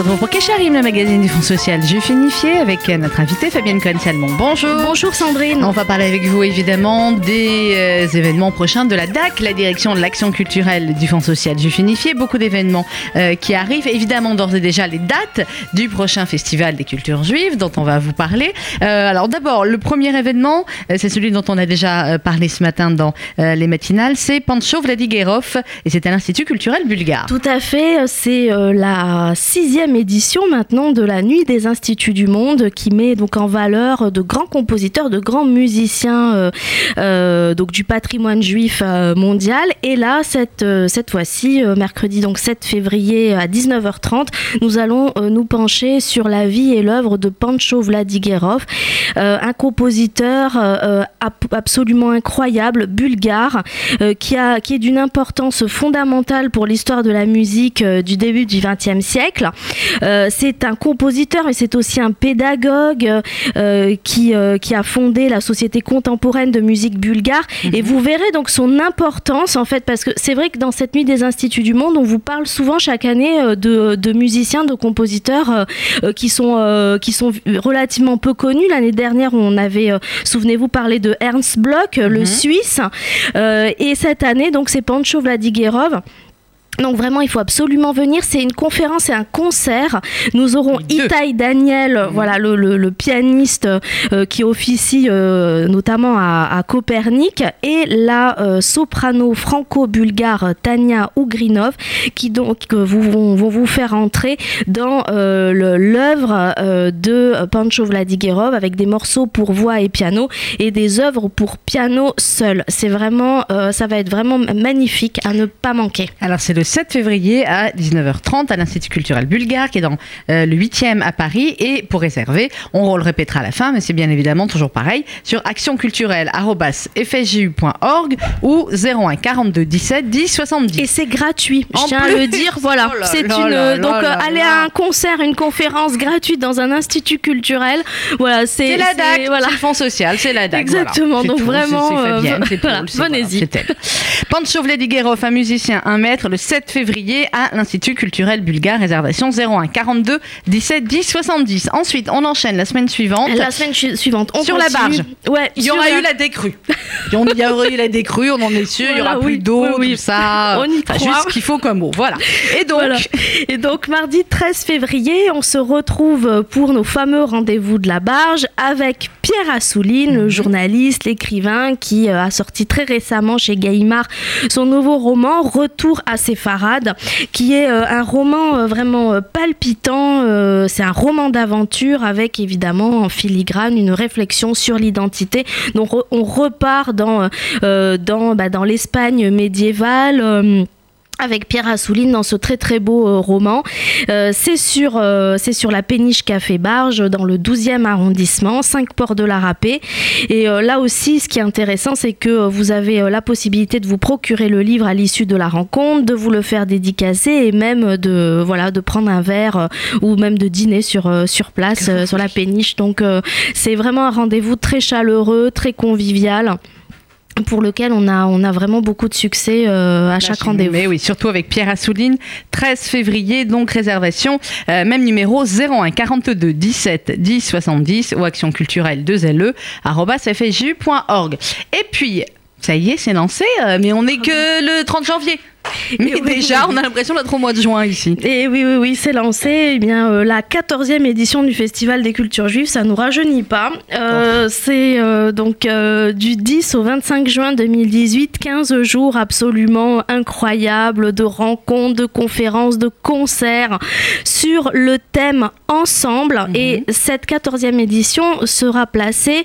retrouve pour Kesharim, le magazine du Fonds social Juifinifié, avec notre invitée Fabienne Cohen-Salmon. Bonjour. Bonjour Sandrine. On va parler avec vous évidemment des euh, événements prochains de la DAC, la direction de l'action culturelle du Fonds social Juifinifié. Beaucoup d'événements euh, qui arrivent. Évidemment, d'ores et déjà, les dates du prochain festival des cultures juives dont on va vous parler. Euh, alors d'abord, le premier événement, euh, c'est celui dont on a déjà euh, parlé ce matin dans euh, les matinales, c'est Pancho Vladigerov et c'est à l'Institut culturel bulgare. Tout à fait, c'est euh, la sixième édition maintenant de la Nuit des Instituts du Monde qui met donc en valeur de grands compositeurs, de grands musiciens euh, euh, donc du patrimoine juif euh, mondial. Et là, cette, euh, cette fois-ci, euh, mercredi donc 7 février à 19h30, nous allons euh, nous pencher sur la vie et l'œuvre de Pancho Vladigerov, euh, un compositeur euh, absolument incroyable, bulgare, euh, qui, a, qui est d'une importance fondamentale pour l'histoire de la musique euh, du début du XXe siècle. Euh, c'est un compositeur et c'est aussi un pédagogue euh, qui, euh, qui a fondé la Société contemporaine de musique bulgare. Et vous verrez donc son importance en fait, parce que c'est vrai que dans cette nuit des instituts du monde, on vous parle souvent chaque année de, de musiciens, de compositeurs qui, sont, qui sont relativement peu connus. L'année dernière, on avait, souvenez-vous, parlé de Ernst Bloch, le Mhm. Suisse. Et cette année, donc, c'est Pancho Vladigerov. Donc vraiment, il faut absolument venir. C'est une conférence et un concert. Nous deux. Itai Daniel, Mhm. voilà le, le- le pianiste euh, qui officie euh, notamment à, à Copernic, et la euh, soprano franco-bulgare Tania Ugrinov, qui donc euh, vous, vont, vont vous faire entrer dans euh, l'œuvre euh, de Pancho Vladigerov avec des morceaux pour voix et piano et des œuvres pour piano seul. C'est vraiment, euh, ça va être vraiment magnifique à ne pas manquer. Alors c'est le 7 février à 19h30 à l'Institut culturel bulgare qui est dans euh, le 8e à Paris et pour réserver, on le répétera à la fin mais c'est bien évidemment toujours pareil sur actionculturelle@fsju.org ou 01 42 17 10 70. Et c'est gratuit, je En tiens à le dire. Voilà, Oh c'est une là donc là euh, là. à un concert, une conférence gratuite dans un institut culturel. Voilà, c'est la DAC, Voilà. le fonds social, c'est la DAC. Exactement, voilà. Donc tout, vraiment, c'est- c'est euh, Fabienne, c'est voilà, Paul. Pancho un musicien, un maître, le 7 février à l'Institut culturel bulgare, réservation 01 42 17 10 70. Ensuite, on enchaîne la semaine suivante. La semaine chu- suivante, on Sur la continue. barge. Ouais, Il y aura la- eu la décrue. Il y aura eu la décrue, on en est sûr. il y Voilà, aura plus oui, d'eau, oui, oui. tout ça. On y croit. juste ce qu'il faut comme mot. Voilà. Et donc, Voilà. Et donc mardi 13 février, on se retrouve pour nos fameux rendez-vous de la barge avec Pierre Assouline, le journaliste, l'écrivain qui euh, a sorti très récemment chez Gallimard son nouveau roman Retour à Séfarade, qui est euh, un roman euh, vraiment palpitant. C'est un roman d'aventure avec évidemment en filigrane une réflexion sur l'identité. Donc on repart dans, dans, bah, dans l'Espagne médiévale. Avec Pierre Assouline dans ce très très beau euh, roman. Euh, c'est sur, euh, sur la péniche Café Barge dans le 12e arrondissement, 5 ports de la Râpée. Et là aussi, ce qui est intéressant, c'est que vous avez la possibilité de vous procurer le livre à l'issue de la rencontre, de vous le faire dédicacer et même de, voilà, de prendre un verre ou même de dîner sur, sur place, sur la péniche. Donc c'est vraiment un rendez-vous très chaleureux, très convivial pour lequel on a, on a vraiment beaucoup de succès euh, à chaque rendez-vous. Mais oui, surtout avec Pierre Assouline, 13 février, donc réservation, euh, même numéro 01 42 17 10 70 ou action culturelle 2LE, arobase fsju.org. Et puis, ça y est, c'est lancé, euh, mais on n'est que le 30 janvier. Mais oui, déjà, oui. on a l'impression d'être au mois de juin ici. Et oui, oui, oui, c'est lancé. Eh bien, euh, la 14e édition du Festival des cultures juives, ça nous rajeunit pas. Euh, C'est euh, donc du 10 au 25 juin 2018, 15 jours absolument incroyables de rencontres, de conférences, de concerts sur le thème ensemble. Et cette 14e édition sera placée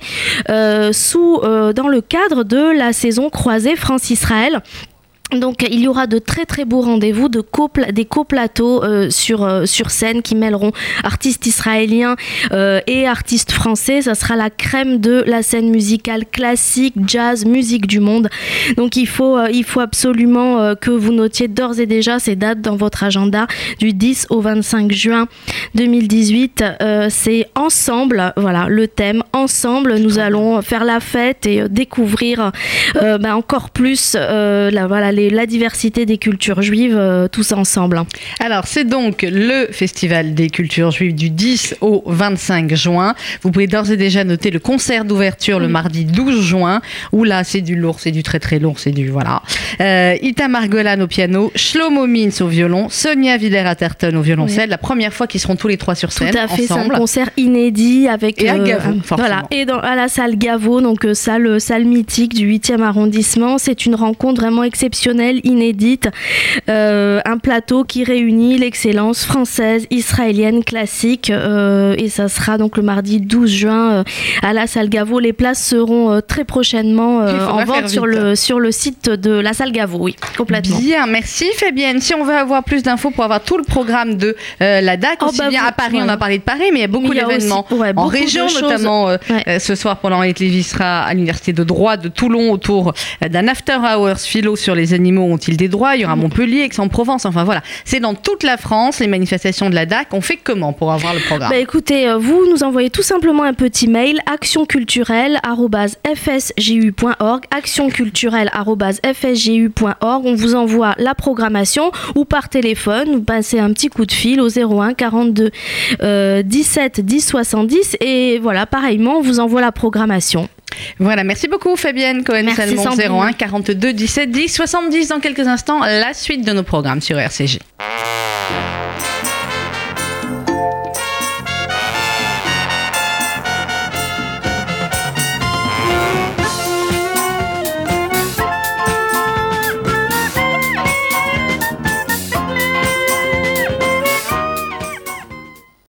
sous, dans le cadre de la saison croisée France-Israël. Donc il y aura de très très beaux rendez-vous, de des coplateaux euh, sur, euh, sur scène qui mêleront artistes israéliens euh, et artistes français. Ça sera la crème de la scène musicale classique, jazz, musique du monde. Donc il faut, il faut absolument que vous notiez d'ores et déjà ces dates dans votre agenda du 10 au 25 juin 2018. Euh, C'est ensemble, voilà le thème, ensemble nous allons faire la fête et découvrir bah, encore plus la, voilà, les, la diversité des cultures juives tous ensemble. Alors, c'est donc le Festival des cultures juives du 10 au 25 juin. Vous pouvez d'ores et déjà noter le concert d'ouverture le mardi 12 juin, où là, c'est du lourd, c'est du très très lourd, c'est du voilà. Euh, Itamar Golan au piano, Shlomo Mintz au violon, Sonia Villers-Atherton au violoncelle. La première fois qu'ils seront tous les trois sur scène. Tout à fait, c'est un concert inédit avec. Et à euh, Gavot. Voilà, et dans, à la salle Gaveau, donc euh, salle, salle mythique du 8e arrondissement. C'est une rencontre vraiment exceptionnelle, inédite. Euh, un plateau qui réunit l'excellence française, israélienne, classique. euh, et ça sera donc le mardi 12 juin euh, à la salle Gaveau. Les places seront très prochainement en vente sur le, sur le site de la salle Gaveau, oui, complètement. Bien, merci Fabienne. Si on veut avoir plus d'infos pour avoir tout le programme de la DAC, Oh, aussi bah, bien vous- à Paris, on a parlé de Paris, mais il y a beaucoup d'événements ouais, en région, notamment Ouais. ce soir, Paul-Henri Lévy sera à l'Université de droit de Toulon autour d'un after hours philo sur les animaux ont-ils des droits? Il y aura Montpellier, Aix-en-Provence, enfin voilà. C'est dans toute la France, les manifestations de la DAC. On fait comment pour avoir le programme? Bah écoutez, euh, vous nous envoyez tout simplement un petit mail actionculturelle@fsju.org, actionculturelle@fsju.org. On vous envoie la programmation ou par téléphone, vous passez un petit coup de fil au 01 42 euh, 17 10 70 et voilà, pareillement, on vous envoie la programmation. Voilà, merci beaucoup Fabienne Merci, Sandrine. 01 42 17 10 70. Dans quelques instants, la suite de nos programmes sur RCG.